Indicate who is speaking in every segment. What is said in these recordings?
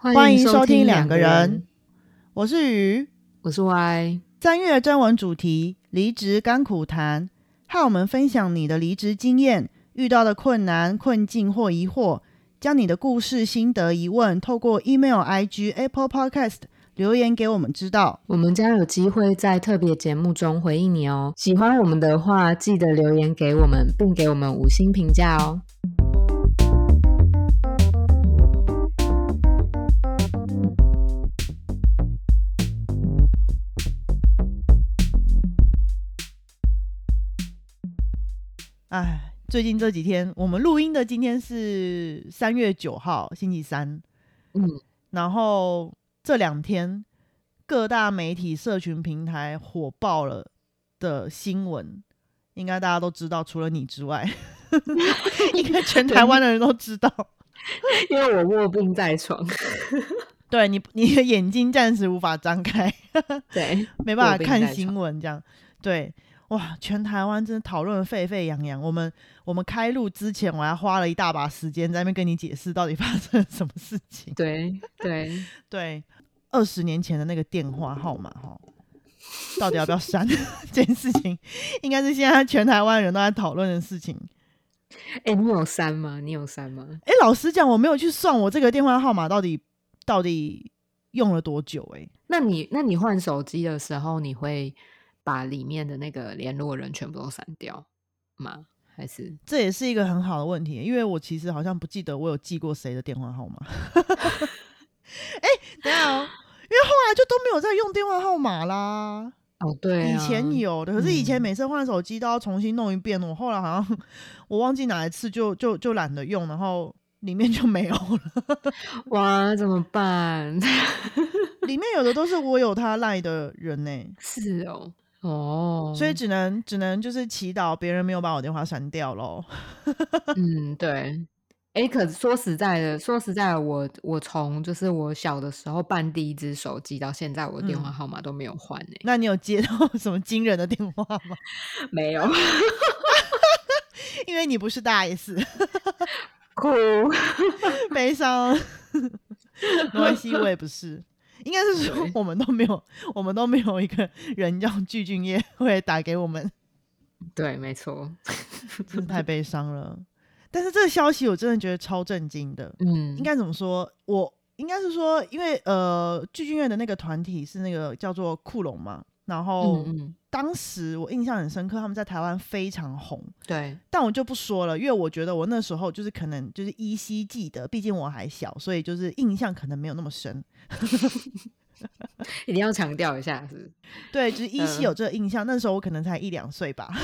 Speaker 1: 欢迎收听
Speaker 2: 两
Speaker 1: 两个人，我是鱼。
Speaker 2: 我是 Y。
Speaker 1: 三月征文主题：离职甘苦谈，和我们分享你的离职经验、遇到的困难、困境或疑惑，将你的故事、心得、疑问透过 email、IG、Apple Podcast 留言给我们知道。
Speaker 2: 我们将有机会在特别节目中回应你哦。喜欢我们的话，记得留言给我们，并给我们五星评价哦。
Speaker 1: 哎，最近这几天，我们录音的今天是三月九号，星期三。
Speaker 2: 嗯，
Speaker 1: 然后这两天各大媒体、社群平台火爆了的新闻，应该大家都知道，除了你之外，应该全台湾的人都知道。
Speaker 2: 因为我卧病在床，
Speaker 1: 对你，你的眼睛暂时无法张开，
Speaker 2: 对，
Speaker 1: 没办法看新闻，这样对。哇，全台湾真的讨论得沸沸扬扬。我们我们开录之前，我还花了一大把时间在那边跟你解释到底发生了什么事情。
Speaker 2: 对对，
Speaker 1: 对，二十年前的那个电话号码哈，到底要不要删 这件事情，应该是现在全台湾人都在讨论的事情。
Speaker 2: 哎、你有删吗？你有删吗？
Speaker 1: 哎，老实讲，我没有去算我这个电话号码到底到底用了多久、哎，
Speaker 2: 那你那你换手机的时候，你会把里面的那个联络人全部都删掉吗？还是
Speaker 1: 这也是一个很好的问题，因为我其实好像不记得我有记过谁的电话号码。哎、等下哦，因为后来就都没有再用电话号码啦。
Speaker 2: 哦，对、啊，
Speaker 1: 以前有的，可是以前
Speaker 2: 嗯
Speaker 1: 每次换手机都要重新弄一遍。我后来好像 我忘记哪一次就就就懒得用，然后里面就没有了。
Speaker 2: 哇，怎么办？
Speaker 1: 里面有的都是我有他赖的人呢、
Speaker 2: 是哦，哦，
Speaker 1: 所以只能只能就是祈祷别人没有把我电话删掉喽。
Speaker 2: 嗯，对。哎，可是说实在的，说实在的，我我从就是我小的时候办第一只手机到现在，我的电话
Speaker 1: 嗯
Speaker 2: 号码都没有换呢、
Speaker 1: 那你有接到什么惊人的电话吗？
Speaker 2: 没有
Speaker 1: 因为你不是大 S，
Speaker 2: 哭。
Speaker 1: 悲伤。没关系，我也不是。应该是说我们都没有，我们都没有一个人叫 具俊业会打给我们，
Speaker 2: 对，没错。
Speaker 1: 太悲伤了。但是这个消息我真的觉得超震惊的。
Speaker 2: 嗯，
Speaker 1: 应该怎么说？我应该是说，因为呃，具俊晔的那个团体是那个叫做库龙嘛，然后
Speaker 2: 嗯嗯，
Speaker 1: 当时我印象很深刻，他们在台湾非常红。
Speaker 2: 对，
Speaker 1: 但我就不说了，因为我觉得我那时候就是可能就是依稀记得，毕竟我还小，所以就是印象可能没有那么深。
Speaker 2: 一定要强调一下，是是
Speaker 1: 对，就是依稀
Speaker 2: 嗯
Speaker 1: 有这个印象。那时候我可能才一两岁吧。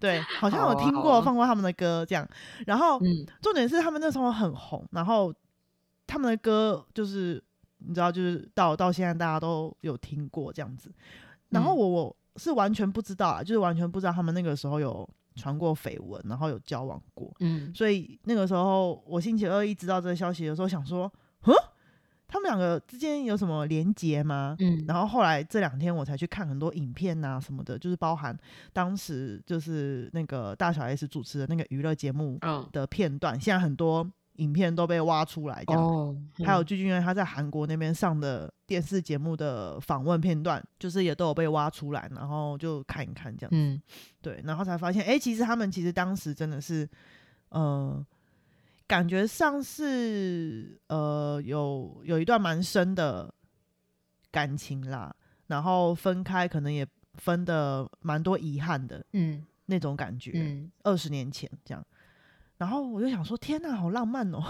Speaker 1: 对，好像有听过、放过他们的歌这样。然后
Speaker 2: 嗯，
Speaker 1: 重点是他们那时候很红，然后他们的歌就是你知道，就是到到现在大家都有听过这样子。然后
Speaker 2: 嗯
Speaker 1: 我我是完全不知道啊，就是完全不知道他们那个时候有传过绯闻，然后有交往过。
Speaker 2: 嗯，
Speaker 1: 所以那个时候我星期二一知道这个消息的时候，想说，哼，他们两个之间有什么连结吗？
Speaker 2: 嗯，
Speaker 1: 然后后来这两天我才去看很多影片呐、什么的，就是包含当时就是那个大小 S 主持的那个娱乐节目
Speaker 2: 嗯，
Speaker 1: 的片段，现在很多影片都被挖出来，这样。
Speaker 2: 哦，
Speaker 1: 还有
Speaker 2: 嗯
Speaker 1: 具俊晔他在韩国那边上的电视节目的访问片段，就是也都有被挖出来，然后就看一看这样。
Speaker 2: 嗯，
Speaker 1: 对，然后才发现，哎、其实他们其实当时真的是，呃，感觉上是呃有有一段蛮深的感情啦，然后分开可能也分的蛮多遗憾的
Speaker 2: 嗯
Speaker 1: 那种感觉，
Speaker 2: 嗯，
Speaker 1: 二十年前这样。然后我就想说，天哪，好浪漫哦！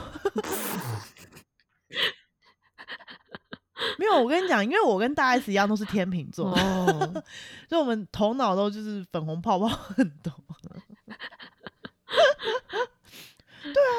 Speaker 1: 没有，我跟你讲，因为我跟大 S 一样都是天秤座，
Speaker 2: 哦，
Speaker 1: 所以我们头脑都就是粉红泡泡很多。对啊，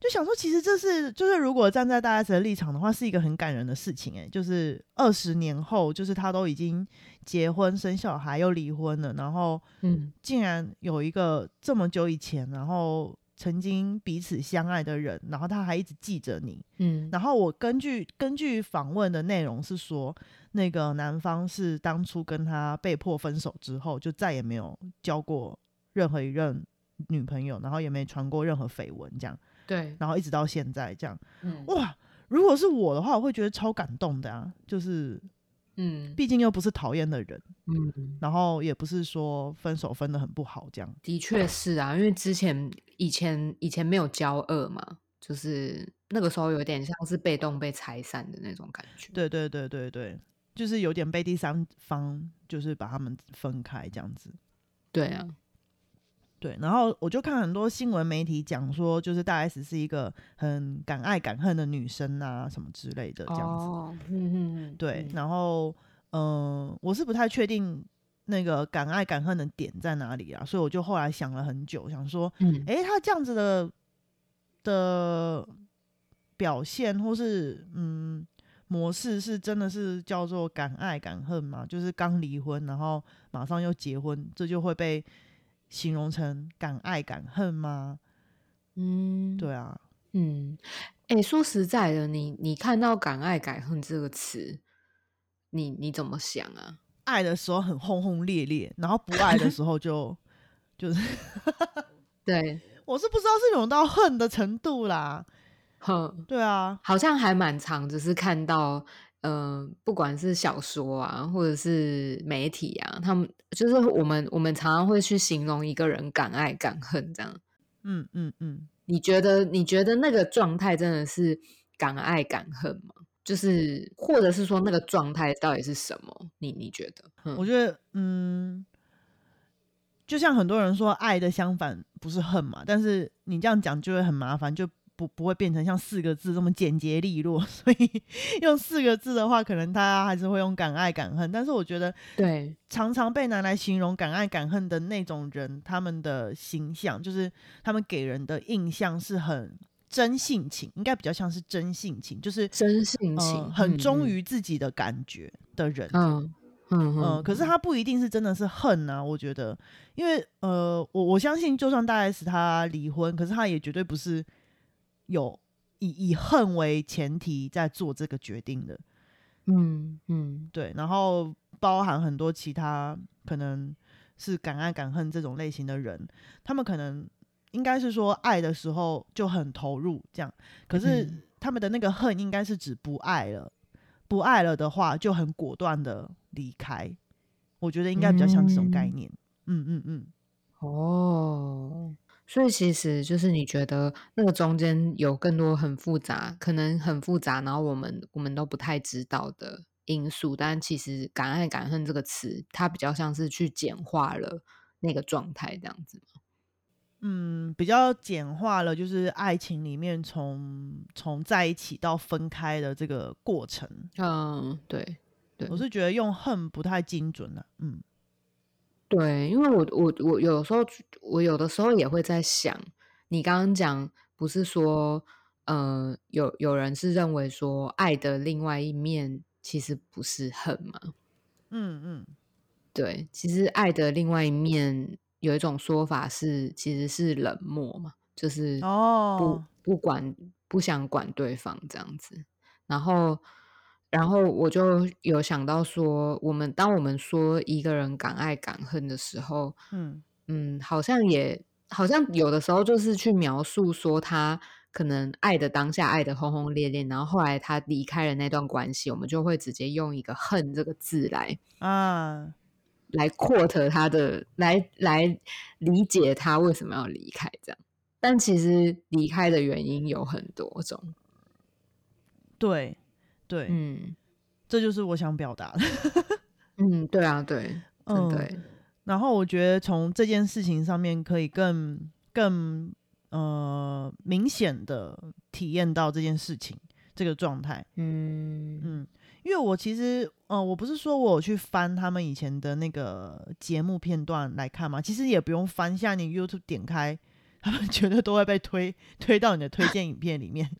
Speaker 1: 就想说，其实这是就是如果站在大 S 的立场的话，是一个很感人的事情、欸。就是二十年后，就是他都已经结婚生小孩又离婚了，然后
Speaker 2: 嗯
Speaker 1: 竟然有一个这么久以前，然后曾经彼此相爱的人，然后他还一直记着你。
Speaker 2: 嗯，
Speaker 1: 然后我根据根据访问的内容是说，那个男方是当初跟他被迫分手之后，就再也没有交过任何一任女朋友，然后也没传过任何绯闻，这样。
Speaker 2: 对，
Speaker 1: 然后一直到现在这样，
Speaker 2: 嗯
Speaker 1: 哇！如果是我的话，我会觉得超感动的啊，就是
Speaker 2: 嗯
Speaker 1: 毕竟又不是讨厌的人，
Speaker 2: 嗯，
Speaker 1: 然后也不是说分手分的很不好这样。
Speaker 2: 的确是啊，因为之前以前以前没有交恶嘛，就是那个时候有点像是被动被拆散的那种感觉。
Speaker 1: 对对对对对，就是有点被第三方就是把他们分开这样子。
Speaker 2: 对啊，
Speaker 1: 对，然后我就看很多新闻媒体讲说，就是大 S 是一个很敢爱敢恨的女生啊，什么之类的这样子。
Speaker 2: 哦，嗯嗯嗯，
Speaker 1: 对，
Speaker 2: 嗯
Speaker 1: 然后嗯、呃我是不太确定那个敢爱敢恨的点在哪里啊，所以我就后来想了很久，想说，
Speaker 2: 嗯
Speaker 1: 诶，他这样子的的表现或是嗯模式，是真的是叫做敢爱敢恨吗？就是刚离婚，然后马上又结婚，这就会被形容成敢爱敢恨吗？
Speaker 2: 嗯，
Speaker 1: 对啊，
Speaker 2: 嗯，哎、说实在的，你你看到“敢爱敢恨”这个词，你你怎么想啊？
Speaker 1: 爱的时候很轰轰烈烈，然后不爱的时候就就是
Speaker 2: 对，
Speaker 1: 我是不知道是有到恨的程度啦。
Speaker 2: 哼，
Speaker 1: 对啊，
Speaker 2: 好像还蛮长，只是看到，呃，不管是小说啊，或者是媒体啊，他们就是我们我们常常会去形容一个人敢爱敢恨这样。
Speaker 1: 嗯嗯嗯，
Speaker 2: 你觉得你觉得那个状态真的是敢爱敢恨吗？就是或者是说那个状态到底是什么？你你觉得？嗯
Speaker 1: 我觉得嗯，就像很多人说爱的相反不是恨嘛，但是你这样讲就会很麻烦，就不不会变成像四个字这么简洁利落。所以用四个字的话，可能大家还是会用敢爱敢恨。但是我觉得
Speaker 2: 对，
Speaker 1: 常常被拿来形容敢爱敢恨的那种人，他们的形象就是他们给人的印象是很真性情，应该比较像是真性情，就是
Speaker 2: 真性情，
Speaker 1: 呃、很忠
Speaker 2: 嗯
Speaker 1: 于自己的感觉的人。
Speaker 2: 嗯嗯
Speaker 1: 可是他不一定是真的是恨啊，我觉得，因为呃，我我相信，就算大 S 他离婚，可是他也绝对不是有以以恨为前提在做这个决定的，
Speaker 2: 嗯嗯。
Speaker 1: 对，然后包含很多其他可能是敢爱敢恨这种类型的人，他们可能应该是说爱的时候就很投入这样，可是
Speaker 2: 嗯
Speaker 1: 他们的那个恨应该是指不爱了，不爱了的话就很果断的离开，我觉得应该比较像这种概念，嗯嗯嗯。
Speaker 2: 哦，所以其实就是你觉得那个中间有更多很复杂，可能很复杂，然后我们我们都不太知道的因素，但其实“敢爱敢恨”这个词，它比较像是去简化了那个状态，这样子吗。
Speaker 1: 嗯，比较简化了，就是爱情里面从从在一起到分开的这个过程。
Speaker 2: 嗯，对对
Speaker 1: 我是觉得用恨不太精准了、嗯
Speaker 2: 对，因为我我我有时候我有的时候也会在想，你刚刚讲不是说，呃，有有人是认为说爱的另外一面其实不是恨吗？
Speaker 1: 嗯嗯
Speaker 2: 对，其实爱的另外一面有一种说法是，其实是冷漠嘛，就是不、
Speaker 1: 哦
Speaker 2: 不管不想管对方这样子。然后，然后我就有想到说，我们当我们说一个人敢爱敢恨的时候，
Speaker 1: 嗯。
Speaker 2: 嗯，好像也好像有的时候就是去描述说他可能爱的当下爱的轰轰烈烈，然后后来他离开了那段关系，我们就会直接用一个恨这个字来
Speaker 1: 啊，
Speaker 2: 来 quote 他的，来来理解他为什么要离开这样。但其实离开的原因有很多种，
Speaker 1: 对对，
Speaker 2: 嗯
Speaker 1: 这就是我想表达的。
Speaker 2: 嗯，对啊，对，
Speaker 1: 嗯
Speaker 2: 的欸，
Speaker 1: 然后我觉得从这件事情上面可以更更呃明显的体验到这件事情这个状态。
Speaker 2: 嗯
Speaker 1: 嗯，因为我其实，呃，我不是说我有去翻他们以前的那个节目片段来看嘛，其实也不用翻，像你 YouTube 点开，他们绝对都会被推 推到你的推荐影片里面。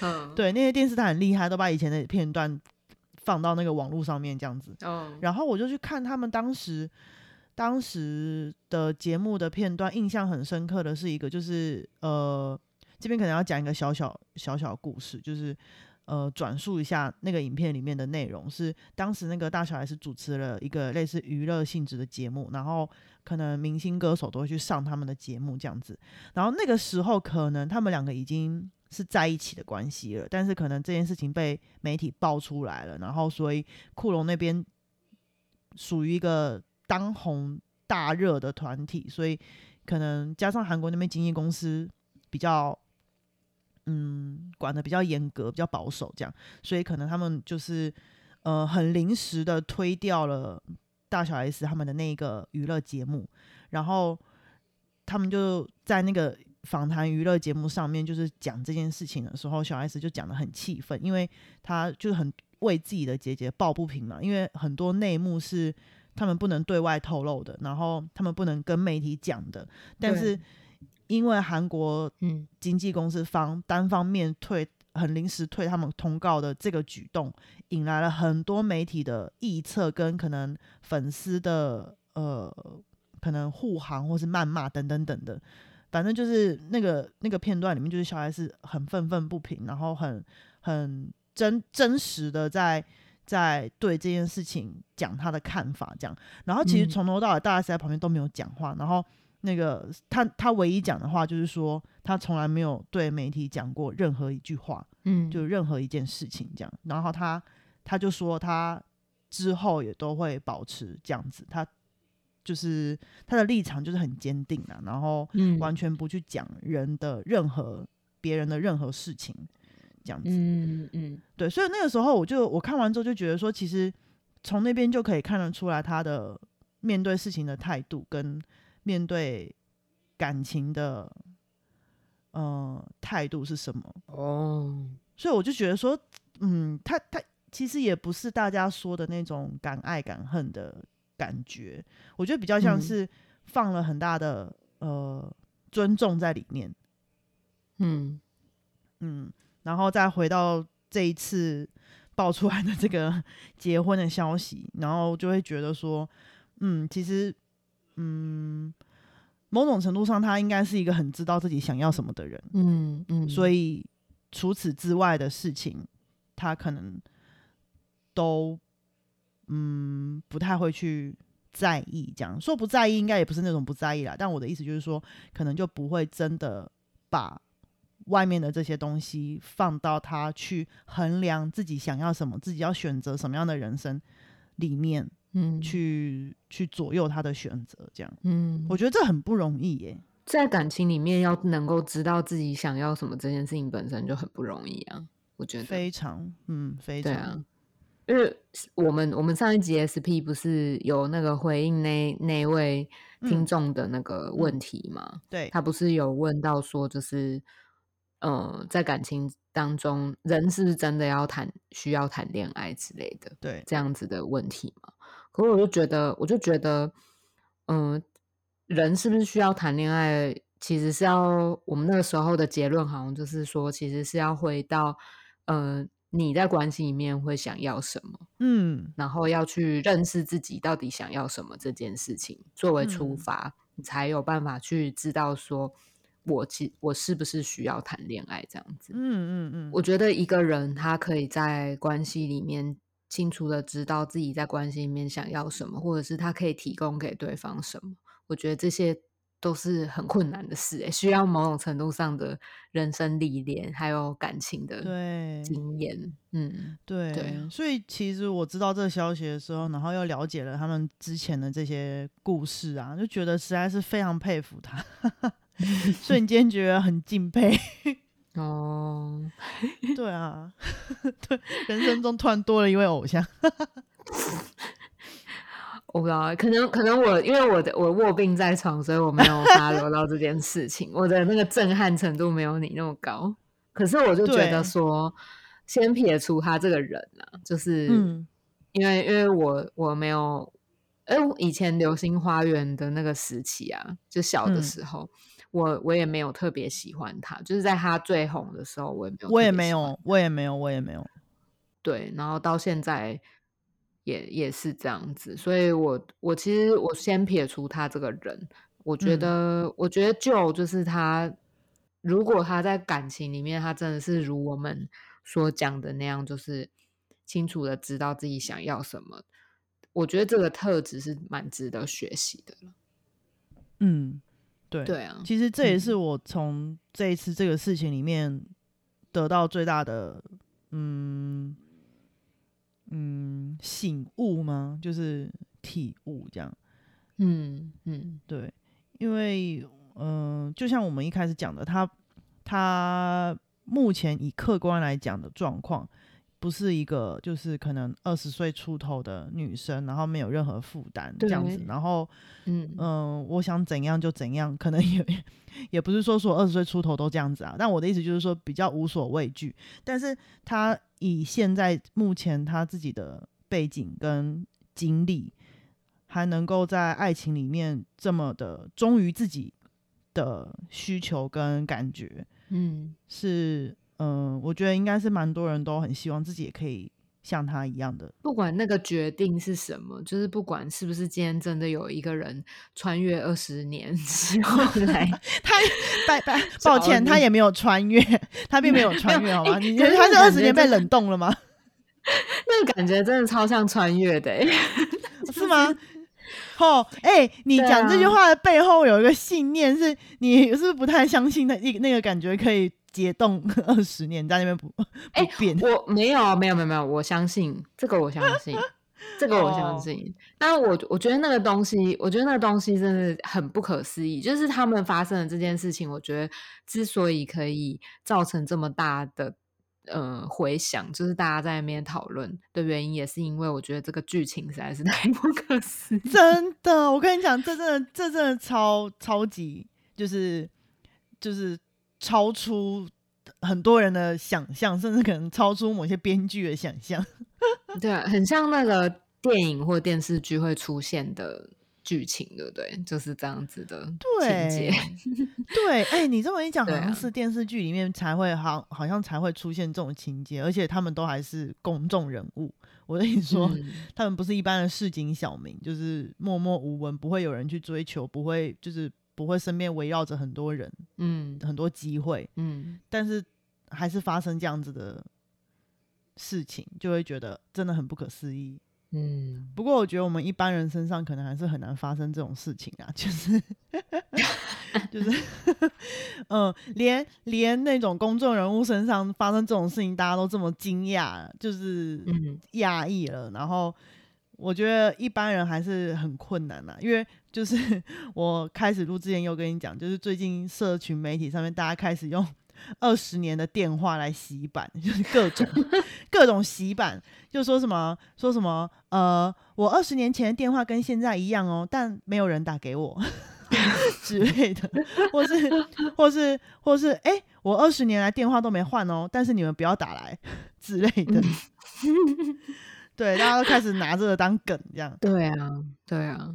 Speaker 2: 嗯，
Speaker 1: 对，那些电视台很厉害，都把以前的片段放到那个网络上面这样子。
Speaker 2: 哦，
Speaker 1: 然后我就去看他们当时当时的节目的片段，印象很深刻的是一个，就是呃，这边可能要讲一个小小小小故事，就是呃转述一下那个影片里面的内容，是当时那个大小 S 主持了一个类似娱乐性质的节目，然后可能明星歌手都会去上他们的节目这样子，然后那个时候可能他们两个已经是在一起的关系了，但是可能这件事情被媒体爆出来了，然后所以库龙那边属于一个当红大热的团体，所以可能加上韩国那边经纪公司比较。嗯，管的比较严格，比较保守，这样，所以可能他们就是呃很临时的推掉了大小 S 他们的那个娱乐节目，然后他们就在那个访谈娱乐节目上面，就是讲这件事情的时候，小 S 就讲的很气愤，因为他就是很为自己的姐姐抱不平嘛，因为很多内幕是他们不能对外透露的，然后他们不能跟媒体讲的，但是。因为韩国嗯。经纪公司方单方面退很临时退他们通告的这个举动，引来了很多媒体的臆测跟可能粉丝的呃可能护航或是谩骂等等等的，反正就是那个那个片段里面，就是小孩是很愤愤不平，然后很很真真实的在在对这件事情讲他的看法，这样，然后其实从头到尾大家在旁边都没有讲话，然后。那个他他唯一讲的话就是说，他从来没有对媒体讲过任何一句话，嗯，就任何一件事情这样。然后他他就说他之后也都会保持这样子，他就是他的立场就是很坚定啊，然后完全不去讲人的任何别人的任何事情这样子，嗯嗯，对。所以那个时候我就我看完之后就觉得说，其实从那边就可以看得出来他的面对事情的态度跟。面对感情的，呃，态度是什么？哦，所以我就觉得说，嗯，他他其实也不是大家说的那种敢爱敢恨的感觉，我觉得比较像是放了很大的呃尊重在里面。嗯嗯，然后再回到这一次爆出来的这个 结婚的消息，然后就会觉得说，嗯，其实。嗯，某种程度上，他应该是一个很知道自己想要什么的人。嗯嗯，所以除此之外的事情，他可能都嗯不太会去在意。这样说不在意，应该也不是那种不在意啦。但我的意思就是说，可能就不会真的把外面的这些东西放到他去衡量自己想要什么，自己要选择什么样的人生里面。嗯，去去左右他的选择，这样，嗯，我觉得这很不容易耶。
Speaker 2: 在感情里面，要能够知道自己想要什么，这件事情本身就很不容易啊。我觉得
Speaker 1: 非常，嗯，非常。对啊，
Speaker 2: 因为我们我们上一集 SP 不是有那个回应那那位听众的那个问题吗？
Speaker 1: 对，
Speaker 2: 他不是有问到说，就是，呃，在感情当中，人是不是真的要谈需要谈恋爱之类的？
Speaker 1: 对，
Speaker 2: 这样子的问题吗？可我就觉得，我就觉得，嗯，人是不是需要谈恋爱？其实是要我们那个时候的结论，好像就是说，其实是要回到，嗯，你在关系里面会想要什么，嗯，然后要去认识自己到底想要什么这件事情作为出发，你才有办法去知道说，我其我是不是需要谈恋爱这样子。嗯嗯嗯，我觉得一个人他可以在关系里面。清楚的知道自己在关系里面想要什么，或者是他可以提供给对方什么，我觉得这些都是很困难的事，需要某种程度上的人生历练，还有感情的经验。嗯，
Speaker 1: 对。所以其实我知道这个消息的时候，然后又了解了他们之前的这些故事啊，就觉得实在是非常佩服他，瞬间觉得很敬佩。哦，对啊，对，人生中突然多了一位偶像，
Speaker 2: 我不知道，可能可能我因为我的我卧病在床，所以我没有发流到这件事情，我的那个震撼程度没有你那么高。可是我就觉得说，先撇除他这个人啊，就是因为因为我我没有，哎，以前流星花园的那个时期啊，就小的时候。我我也没有特别喜欢他，就是在他最红的时候，我也没有，
Speaker 1: 我也没有，我也没有，我也没有。
Speaker 2: 对，然后到现在也也是这样子，所以我我其实我先撇除他这个人，我觉得我觉得就就是他如果他在感情里面，他真的是如我们所讲的那样，就是清楚的知道自己想要什么，我觉得这个特质是蛮值得学习的了。
Speaker 1: 嗯，对
Speaker 2: 对啊，
Speaker 1: 其实这也
Speaker 2: 嗯
Speaker 1: 是我从这一次这个事情里面得到最大的，嗯嗯醒悟吗？就是体悟这样。
Speaker 2: 嗯嗯
Speaker 1: 对，因为嗯、呃就像我们一开始讲的，他他目前以客观来讲的状况，不是一个就是可能二十岁出头的女生，然后没有任何负担这样子，然后
Speaker 2: 嗯。
Speaker 1: 嗯、我想怎样就怎样，可能也也不是说说二十岁出头都这样子啊，但我的意思就是说比较无所畏惧。但是她以现在目前她自己的背景跟经历，还能够在爱情里面这么的忠于自己的需求跟感觉，
Speaker 2: 嗯。
Speaker 1: 是嗯、我觉得应该是蛮多人都很希望自己也可以像他一样的。
Speaker 2: 不管那个决定是什么，就是不管是不是今天真的有一个人穿越二十年 之后 来，
Speaker 1: 他拜拜，抱歉，他也没有穿越，他并没有穿越，好吗？你觉得他是二十年被冷冻了吗？
Speaker 2: 那个感觉真的超像穿越的欸、
Speaker 1: 是吗？哦，哎、你讲这句
Speaker 2: 啊
Speaker 1: 话的背后有一个信念，是你是不是不太相信那那那个感觉可以解冻 二十年，在那边不不
Speaker 2: 哎
Speaker 1: 变？
Speaker 2: 我没有，没有，没有，没有，我相信这个，我相信这个，我相
Speaker 1: 哦
Speaker 2: 信。但我我觉得那个东西，我觉得那个东西真的很不可思议。就是他们发生的这件事情，我觉得之所以可以造成这么大的呃回响，就是大家在那边讨论的原因，也是因为我觉得这个剧情实在是太 不可思议。
Speaker 1: 真的，我跟你讲，这真的这真的超超级，就是就是超出很多人的想象，甚至可能超出某些编剧的想象。
Speaker 2: 对啊，很像那个电影或电视剧会出现的剧情，对不对？就是这样子的情节。
Speaker 1: 对，哎、你这么一讲，好像是电视剧里面才会好，好像才会出现这种情节，而且他们都还是公众人物。我跟你说，
Speaker 2: 嗯
Speaker 1: 他们不是一般的市井小民，就是默默无闻，不会有人去追求，不会就是不会身边围绕着很多人，
Speaker 2: 嗯
Speaker 1: 很多机会，
Speaker 2: 嗯，
Speaker 1: 但是还是发生这样子的事情，就会觉得真的很不可思议。
Speaker 2: 嗯，
Speaker 1: 不过我觉得我们一般人身上可能还是很难发生这种事情啊，就是 就是 嗯，连连那种公众人物身上发生这种事情，大家都这么惊讶，就是
Speaker 2: 嗯
Speaker 1: 讶异了。然后我觉得一般人还是很困难啊，因为就是 我开始录之前又跟你讲，就是最近社群媒体上面大家开始用 二十年的电话来洗版，就是各种各种洗版，就说什么说什么呃，我二十年前的电话跟现在一样哦，但没有人打给我 之类的，或是或是或是哎、我二十年来电话都没换哦，但是你们不要打来之类的。对，大家都开始拿这个当梗这样，
Speaker 2: 对啊，对啊，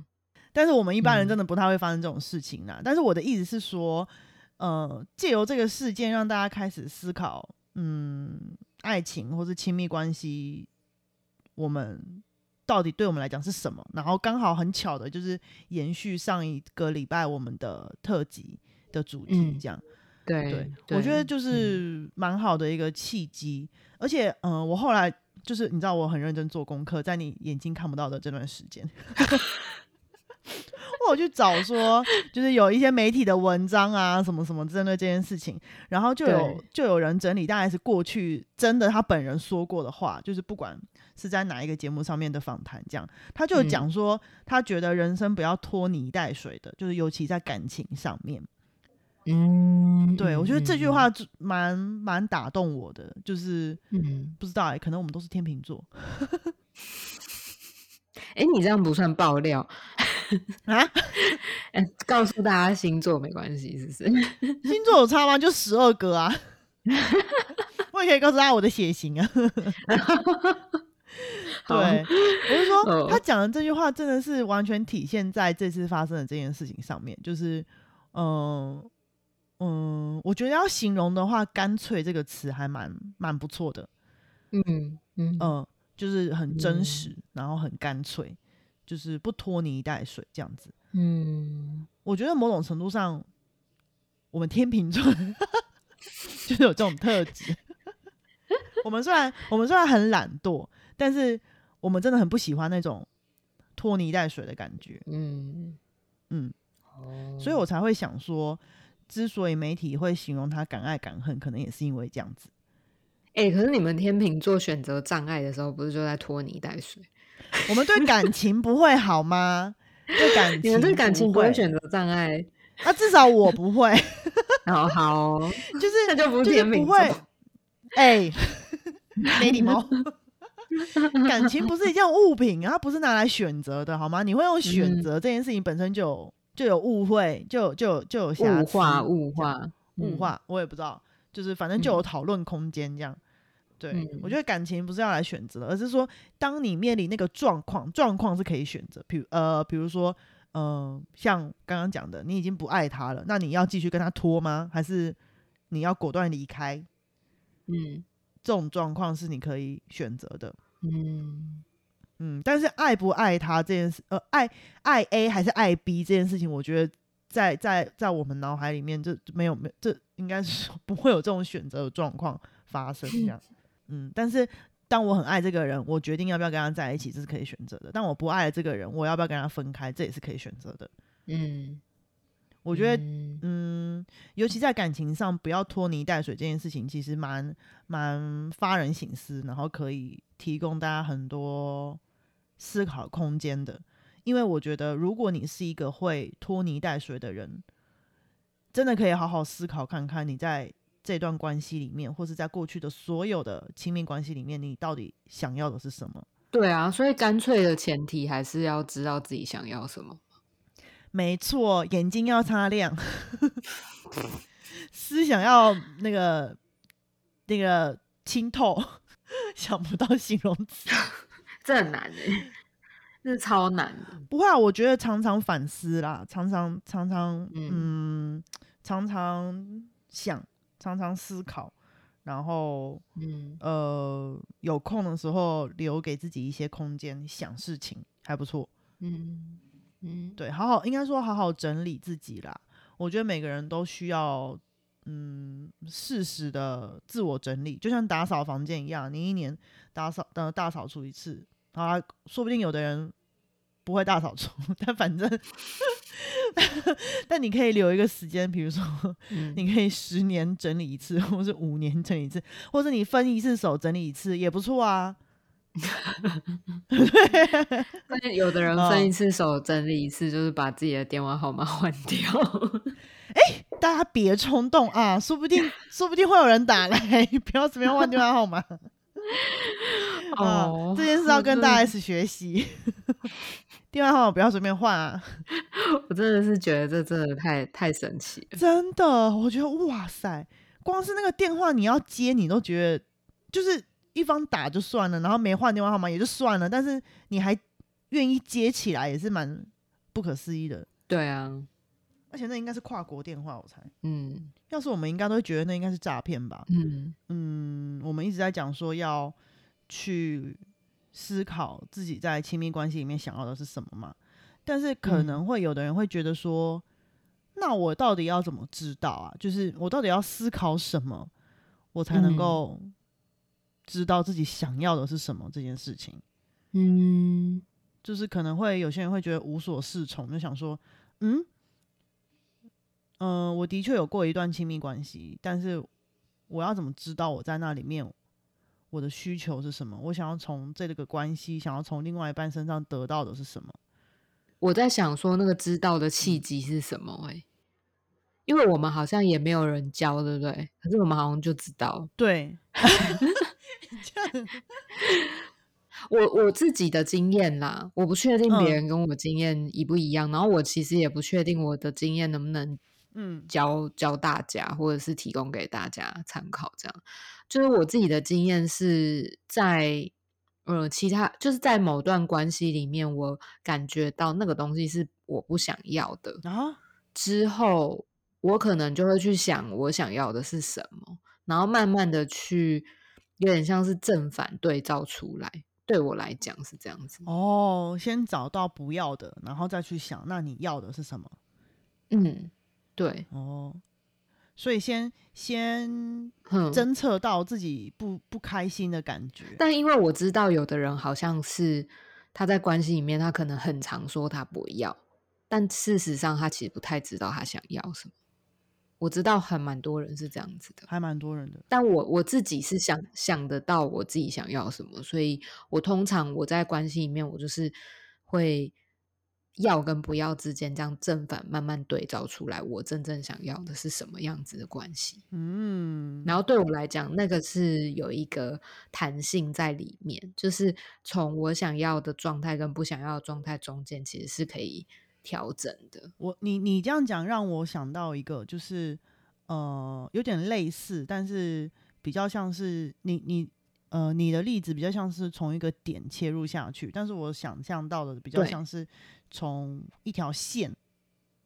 Speaker 1: 但是我们一般人
Speaker 2: 嗯
Speaker 1: 真的不太会发生这种事情啦。但是我的意思是说，呃，借由这个事件让大家开始思考，嗯，爱情或是亲密关系，我们到底对我们来讲是什么？然后刚好很巧的就是延续上一个礼拜我们的特辑的主题，
Speaker 2: 嗯
Speaker 1: 这样。
Speaker 2: 对
Speaker 1: 对，我觉得就
Speaker 2: 嗯
Speaker 1: 是蛮好的一个契机，而且，嗯、我后来就是你知道，我很认真做功课，在你眼睛看不到的这段时间，我有去找说，就是有一些媒体的文章啊，什么什么针对这件事情，然后就有就有人整理，大概是过去真的他本人说过的话，就是不管是在哪一个节目上面的访谈，这样他就讲说，他觉得人生不要拖泥带水的，就是尤其在感情上面。
Speaker 2: 嗯，
Speaker 1: 对，我觉得这句
Speaker 2: 嗯，
Speaker 1: 话就蛮蛮打动我的，就是
Speaker 2: 嗯，
Speaker 1: 不知道哎、可能我们都是天秤座
Speaker 2: 哎，你这样不算爆料，
Speaker 1: 啊，
Speaker 2: 哎，告诉大家星座没关系，是不是？
Speaker 1: 星座有差吗？就十二个啊，我也可以告诉大家我的血型啊。
Speaker 2: 好
Speaker 1: 对，我是说
Speaker 2: 哦
Speaker 1: 他讲的这句话真的是完全体现在这次发生的这件事情上面，就是嗯嗯，我觉得要形容的话，“干脆”这个词还蛮蛮不错的。
Speaker 2: 嗯嗯
Speaker 1: 嗯，就是很真
Speaker 2: 嗯
Speaker 1: 实，然后很干脆，就是不拖泥带水这样子。
Speaker 2: 嗯
Speaker 1: 我觉得某种程度上，我们天秤座 就是有这种特质。我们虽然我们虽然很懒惰，但是我们真的很不喜欢那种拖泥带水的感觉。
Speaker 2: 嗯
Speaker 1: 嗯，
Speaker 2: 哦，
Speaker 1: 所以我才会想说，之所以媒体会形容他敢爱敢恨，可能也是因为这样子。
Speaker 2: 哎、可是你们天秤座选择障碍的时候，不是就在拖泥带水？
Speaker 1: 我们对感情不会好吗？对感情，
Speaker 2: 你们对感情不
Speaker 1: 不会
Speaker 2: 会选择障碍？
Speaker 1: 啊，至少我不会，
Speaker 2: 好好哦，
Speaker 1: 就是
Speaker 2: 那就不是天秤座。
Speaker 1: 不会，哎、没礼貌。感情不是一件物品啊，它不是拿来选择的，好吗？你会用选
Speaker 2: 嗯
Speaker 1: 择这件事情本身就有就有误会，就就就有瑕疵
Speaker 2: 物化物化嗯
Speaker 1: 物化，我也不知道，就是反正就有讨论空间这样。对、
Speaker 2: 嗯
Speaker 1: 我觉得感情不是要来选择的，而是说当你面临那个状况，状况是可以选择，比如呃，比如说呃，像刚刚讲的，你已经不爱他了，那你要继续跟他拖吗？还是你要果断离开？
Speaker 2: 嗯
Speaker 1: 这种状况是你可以选择的。
Speaker 2: 嗯
Speaker 1: 嗯，但是爱不爱他这件事，呃，爱爱 A 还是爱 B 这件事情，我觉得在在在我们脑海里面，这没有没这应该是不会有这种选择的状况发生这样。嗯，但是当我很爱这个人，我决定要不要跟他在一起，这是可以选择的。但我不爱这个人，我要不要跟他分开，这也是可以选择的。
Speaker 2: 嗯，
Speaker 1: 我觉得
Speaker 2: 嗯
Speaker 1: 嗯，尤其在感情上，不要拖泥带水这件事情，其实蛮蛮发人省思，然后可以提供大家很多思考空间的。因为我觉得，如果你是一个会拖泥带水的人，真的可以好好思考看看，你在这段关系里面，或是在过去的所有的亲密关系里面，你到底想要的是什么？
Speaker 2: 对啊，所以干脆的前提还是要知道自己想要什么。
Speaker 1: 没错，眼睛要擦亮，思想要那个那个清透，想不到形容词。
Speaker 2: 这很难哎、这超难的。
Speaker 1: 不会啊，我觉得常常反思啦，常常常常
Speaker 2: 嗯
Speaker 1: 嗯，常常想，常常思考，然后
Speaker 2: 嗯
Speaker 1: 呃，有空的时候留给自己一些空间想事情，还不错。
Speaker 2: 嗯嗯，
Speaker 1: 对，好好应该说好好整理自己啦。我觉得每个人都需要嗯适时的自我整理，就像打扫房间一样，你一年打扫呃大扫除一次，好啦，说不定有的人不会大扫除，但反正 但你可以留一个时间，比如说
Speaker 2: 嗯
Speaker 1: 你可以十年整理一次，或是五年整理一次，或者你分一次手整理一次也不错啊。
Speaker 2: 但是有的人
Speaker 1: 哦
Speaker 2: 分一次手整理一次，就是把自己的电话号码换掉。
Speaker 1: 哎大家别冲动啊，说不定说不定会有人打来，不要随便换电话号码。啊
Speaker 2: 哦
Speaker 1: 这件事要跟大 S 学习，电话号码不要随便换啊！
Speaker 2: 我真的是觉得这真的太太神奇了。
Speaker 1: 真的，我觉得哇塞，光是那个电话你要接，你都觉得就是一方打就算了，然后没换电话号码也就算了，但是你还愿意接起来，也是蛮不可思议的。
Speaker 2: 对啊，
Speaker 1: 而且那应该是跨国电话，我猜。
Speaker 2: 嗯
Speaker 1: 要是我们应该都会觉得那应该是诈骗吧？
Speaker 2: 嗯
Speaker 1: 嗯，我们一直在讲说要去思考自己在亲密关系里面想要的是什么嘛，但是可
Speaker 2: 嗯
Speaker 1: 能会有的人会觉得说，那我到底要怎么知道啊？就是我到底要思考什么，我才能
Speaker 2: 嗯
Speaker 1: 够知道自己想要的是什么这件事情。
Speaker 2: 嗯
Speaker 1: 就是可能会有些人会觉得无所适从，就想说，嗯，嗯、我的确有过一段亲密关系，但是我要怎么知道我在那里面我的需求是什么？我想要从这个关系，想要从另外一半身上得到的是什么？
Speaker 2: 我在想说那个知道的契机是什么、欸？因为我们好像也没有人教，对不对？可是我们好像就知道。
Speaker 1: 对，
Speaker 2: 我我自己的经验啦，我不确定别
Speaker 1: 嗯
Speaker 2: 人跟我经验一不一样，然后我其实也不确定我的经验能不能
Speaker 1: 嗯
Speaker 2: 教教大家，或者是提供给大家参考。这样，就是我自己的经验是在呃其他就是在某段关系里面，我感觉到那个东西是我不想要的，
Speaker 1: 然后
Speaker 2: 之后我可能就会去想我想要的是什么，然后慢慢的去有点像是正反对照出来。对我来讲是这样子。
Speaker 1: 哦，先找到不要的，然后再去想，那你要的是什么？
Speaker 2: 嗯，对，
Speaker 1: 哦，所以先先
Speaker 2: 哼
Speaker 1: 侦测到自己不不开心的感觉。
Speaker 2: 但因为我知道有的人好像是他在关系里面，他可能很常说他不要，但事实上他其实不太知道他想要什么。我知道很蛮多人是这样子的，
Speaker 1: 还蛮多人的，
Speaker 2: 但我我自己是想想得到我自己想要什么，所以我通常我在关系里面，我就是会要跟不要之间这样正反慢慢对照出来，我真正想要的是什么样子的关系。
Speaker 1: 嗯，
Speaker 2: 然后对我来讲，那个是有一个弹性在里面，就是从我想要的状态跟不想要的状态中间，其实是可以调整的。
Speaker 1: 我你你这样讲让我想到一个，就是呃有点类似，但是比较像是你你呃你的例子比较像是从一个点切入下去，但是我想象到的比较像是从一条线，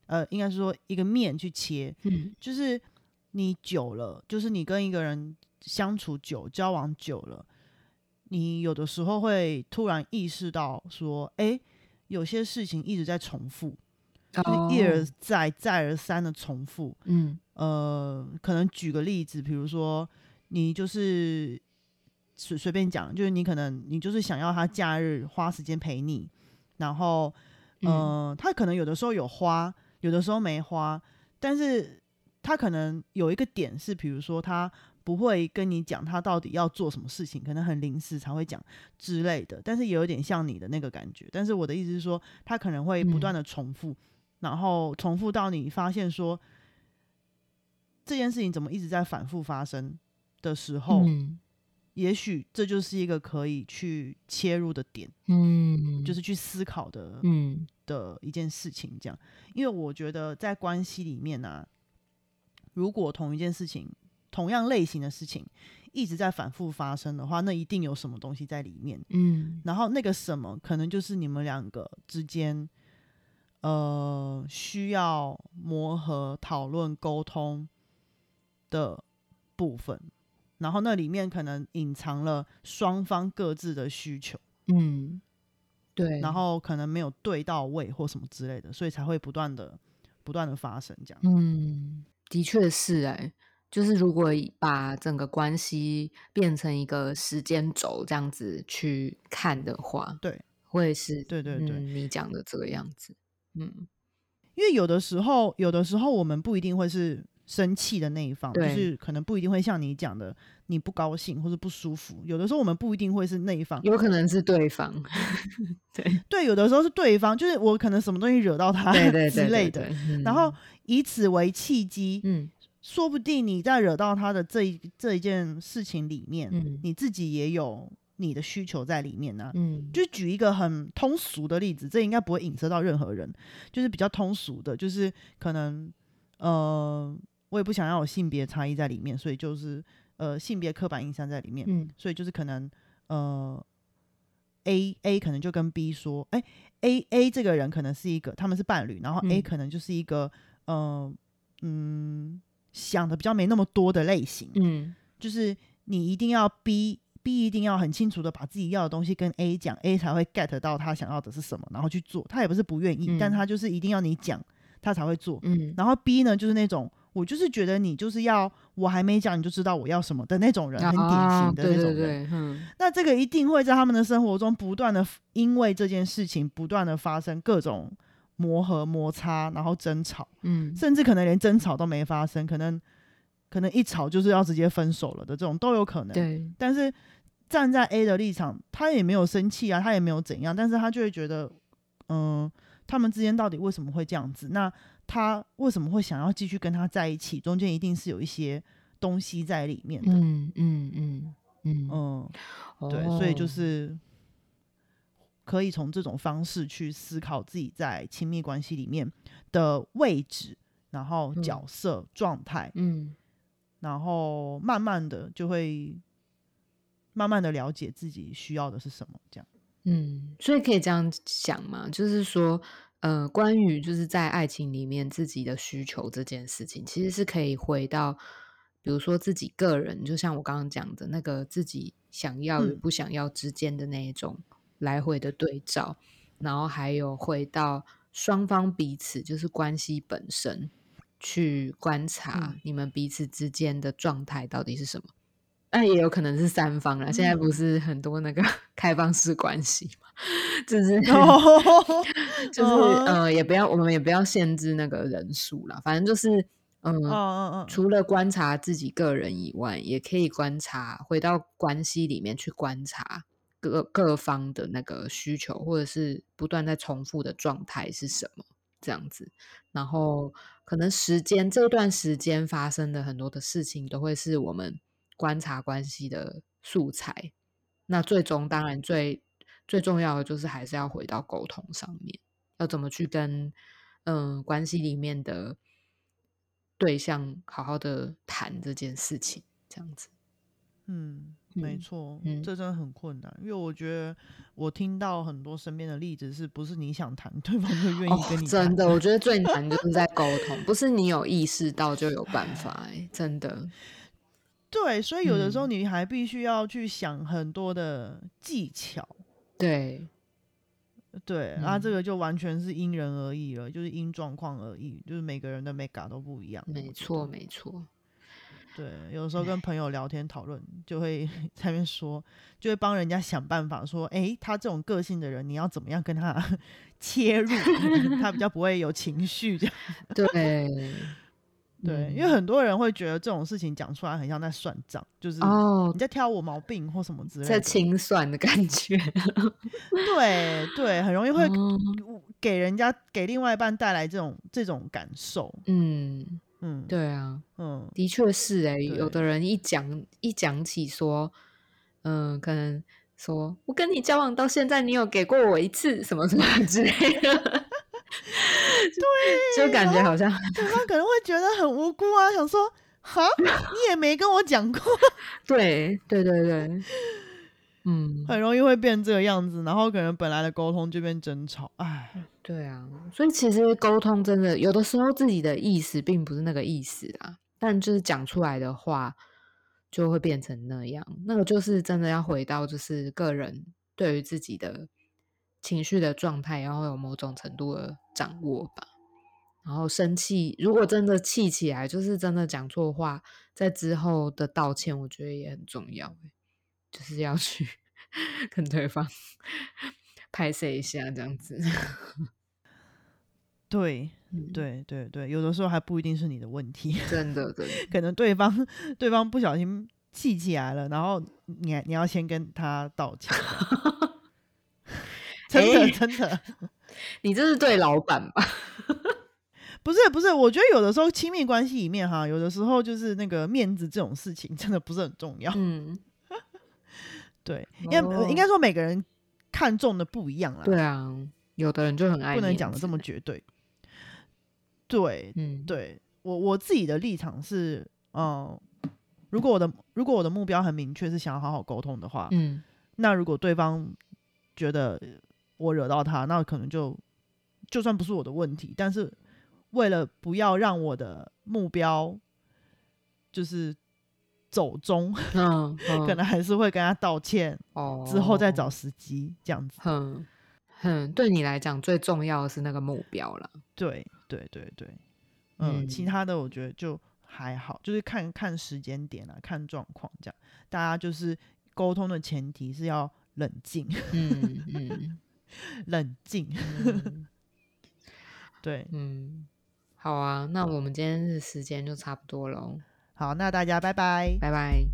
Speaker 1: 呃，应该是说一个面去切，
Speaker 2: 嗯。
Speaker 1: 就是你久了，就是你跟一个人相处久、交往久了，你有的时候会突然意识到说，哎、有些事情一直在重复，就是一而
Speaker 2: 哦。
Speaker 1: 再、再而三的重复。
Speaker 2: 嗯。
Speaker 1: 呃，可能举个例子，比如说你就是随随便讲，就是你可能你就是想要他假日花时间陪你，然后
Speaker 2: 嗯。
Speaker 1: 呃，他可能有的时候有花，有的时候没花，但是他可能有一个点是，比如说他不会跟你讲他到底要做什么事情，可能很临时才会讲之类的，但是也有点像你的那个感觉。但是我的意思是说，他可能会不断
Speaker 2: 嗯
Speaker 1: 的重复，然后重复到你发现说这件事情怎么一直在反复发生的时候，
Speaker 2: 嗯
Speaker 1: 也许这就是一个可以去切入的点，
Speaker 2: 嗯，
Speaker 1: 就是去思考的
Speaker 2: 嗯
Speaker 1: 的一件事情，这样。因为我觉得在关系里面呢、如果同一件事情、同样类型的事情一直在反复发生的话，那一定有什么东西在里面。
Speaker 2: 嗯
Speaker 1: 然后那个什么，可能就是你们两个之间，呃，需要磨合、讨论、沟通的部分。然后那里面可能隐藏了双方各自的需求。
Speaker 2: 嗯，对，
Speaker 1: 然后可能没有对到位或什么之类的，所以才会不断的不断的发生这样。
Speaker 2: 嗯，的确是哎、就是如果把整个关系变成一个时间轴这样子去看的话，
Speaker 1: 对，
Speaker 2: 会是
Speaker 1: 对对对
Speaker 2: 嗯、你讲的这个样子，嗯，
Speaker 1: 因为有的时候，有的时候我们不一定会是生气的那一方，就是可能不一定会像你讲的，你不高兴或者不舒服。有的时候我们不一定会是那一方，
Speaker 2: 有可能是对方，对。
Speaker 1: 对，有的时候是对方，就是我可能什么东西惹到他 之类的，然后
Speaker 2: 嗯。
Speaker 1: 以此为契机，
Speaker 2: 嗯。
Speaker 1: 说不定你在惹到他的这一这一件事情里面，
Speaker 2: 嗯
Speaker 1: 你自己也有你的需求在里面呢、
Speaker 2: 嗯，
Speaker 1: 就举一个很通俗的例子，这应该不会影射到任何人，就是比较通俗的，就是可能呃，我也不想要有性别差异在里面，所以就是呃性别刻板印象在里面，
Speaker 2: 嗯。
Speaker 1: 所以就是可能呃 A A 可能就跟 B 说，哎、A A 这个人可能是一个他们是伴侣，然后 A
Speaker 2: 嗯
Speaker 1: 可能就是一个呃嗯想的比较没那么多的类型，
Speaker 2: 嗯。
Speaker 1: 就是你一定要 B B 一定要很清楚的把自己要的东西跟 A 讲，A 才会 get 到他想要的是什么，然后去做。他也不是不愿意，但
Speaker 2: 嗯。
Speaker 1: 他就是一定要你讲，他才会做。
Speaker 2: 嗯。
Speaker 1: 然后 B 呢，就是那种我就是觉得你就是要我还没讲你就知道我要什么的那种人，很典
Speaker 2: 啊
Speaker 1: 型的那种人。
Speaker 2: 对对，嗯
Speaker 1: 那这个一定会在他们的生活中不断的因为这件事情不断的发生各种磨合、摩擦，然后争吵。
Speaker 2: 嗯
Speaker 1: 甚至可能连争吵都没发生，可能可能一吵就是要直接分手了的这种都有可能。
Speaker 2: 对，
Speaker 1: 但是站在 A 的立场，他也没有生气啊，他也没有怎样，但是他就会觉得，嗯，他们之间到底为什么会这样子？那他为什么会想要继续跟他在一起？中间一定是有一些东西在里面的。
Speaker 2: 嗯嗯嗯嗯，
Speaker 1: 嗯，对，所以就
Speaker 2: 哦
Speaker 1: 是可以从这种方式去思考自己在亲密关系里面的位置，然后
Speaker 2: 嗯
Speaker 1: 角色、状态，
Speaker 2: 嗯
Speaker 1: 然后慢慢的就会慢慢的了解自己需要的是什么，这样。
Speaker 2: 嗯，所以可以这样想嘛，就是说，呃，关于就是在爱情里面自己的需求这件事情，其实是可以回到，比如说自己个人，就像我刚刚讲的那个自己想要与
Speaker 1: 嗯。
Speaker 2: 不想要之间的那一种来回的对照，然后还有回到双方彼此就是关系本身去观察
Speaker 1: 嗯。
Speaker 2: 你们彼此之间的状态到底是什么。那也有可能是三方啦，现在不
Speaker 1: 嗯
Speaker 2: 是很多那个 开放式关系嘛，就是
Speaker 1: 哦
Speaker 2: 就是
Speaker 1: 嗯
Speaker 2: 呃，也不要我们也不要限制那个人数啦，反正就是嗯
Speaker 1: 嗯嗯嗯，
Speaker 2: 除了观察自己个人以外，也可以观察回到关系里面去观察各各方的那个需求，或者是不断在重复的状态是什么这样子。然后可能时间这段时间发生的很多的事情，都会是我们观察关系的素材。那最终当然最最重要的就是还是要回到沟通上面，要怎么去跟嗯关系里面的对象好好的谈这件事情，这样子。
Speaker 1: 嗯，没
Speaker 2: 嗯
Speaker 1: 错，
Speaker 2: 嗯
Speaker 1: 这真的很困难，因为我觉得我听到很多身边的例子，是不是你想谈，对方就愿意跟你谈？
Speaker 2: 真的，我觉得最难就是在沟通，不是你有意识到就有办法、欸，真的。
Speaker 1: 对，所以有的时候
Speaker 2: 嗯
Speaker 1: 你还必须要去想很多的技巧，
Speaker 2: 对，
Speaker 1: 对，然后这
Speaker 2: 嗯
Speaker 1: 个就完全是因人而异了，就是因状况而异，就是每个人的 mega 都不一样。
Speaker 2: 没错，
Speaker 1: 得
Speaker 2: 没错。
Speaker 1: 对，有时候跟朋友聊天讨论，就会 在那边说，就会帮人家想办法说，诶，他这种个性的人，你要怎么样跟他 切入，他比较不会有情绪这样。
Speaker 2: 对，
Speaker 1: 对，因为
Speaker 2: 嗯
Speaker 1: 很多人会觉得这种事情讲出来很像在算账，就是
Speaker 2: 哦
Speaker 1: 你，在挑我毛病或什么之类
Speaker 2: 在。清算的感觉，
Speaker 1: 对对，很容易会
Speaker 2: 哦
Speaker 1: 给人家给另外一半带来这种这种感受。
Speaker 2: 嗯，
Speaker 1: 嗯，
Speaker 2: 对啊，
Speaker 1: 嗯，
Speaker 2: 的确是哎、有的人一讲一讲起说，嗯，可能说我跟你交往到现在，你有给过我一次什么什么之类的，对，就感觉好像
Speaker 1: 对方可能会觉得很无辜啊，想说，哈，你也没跟我讲过，
Speaker 2: 对对对对，嗯，
Speaker 1: 很容易会变这个样子，然后可能本来的沟通就变争吵，哎，
Speaker 2: 对啊，所以其实沟通真的有的时候自己的意思并不是那个意思啊，但就是讲出来的话就会变成那样。那个就是真的要回到就是个人对于自己的情绪的状态，然后有某种程度的掌握吧。然后生气，如果真的气起来，就是真的讲错话，在之后的道歉，我觉得也很重要欸，就是要去 跟对方 拍摄一下，这样子。
Speaker 1: 对
Speaker 2: 嗯，
Speaker 1: 对对对，有的时候还不一定是你的问题，
Speaker 2: 真的
Speaker 1: 可能对方对方不小心气起来了，然后你你要先跟他道歉真的真的。
Speaker 2: 你这是对老板吧？
Speaker 1: 不是不是，我觉得有的时候亲密关系里面哈，有的时候就是那个面子这种事情真的不是很重要。
Speaker 2: 嗯，
Speaker 1: 对，因为、呃应该说每个人看重的不一样啦，
Speaker 2: 对啊，有的人就很爱
Speaker 1: 不能讲的这么绝对。对
Speaker 2: 嗯，
Speaker 1: 对，我我自己的立场是，嗯、如果我的如果我的目标很明确是想要好好沟通的话，
Speaker 2: 嗯
Speaker 1: 那如果对方觉得我惹到他，那可能就就算不是我的问题，但是为了不要让我的目标就是走中，
Speaker 2: 嗯，
Speaker 1: 可能还是会跟他道歉，
Speaker 2: 哦
Speaker 1: 之后再找，时机这样子。
Speaker 2: 哼哼，对你来讲最重要的是那个目标了。
Speaker 1: 对对对对，嗯，其
Speaker 2: 嗯
Speaker 1: 他的我觉得就还好，就是看看时间点啊，看状况这样。大家就是沟通的前提是要冷静，
Speaker 2: 嗯嗯
Speaker 1: 冷静。
Speaker 2: 嗯
Speaker 1: 对，
Speaker 2: 嗯，好啊，那我们今天的时间就差不多了，
Speaker 1: 好，那大家拜拜。
Speaker 2: 拜拜。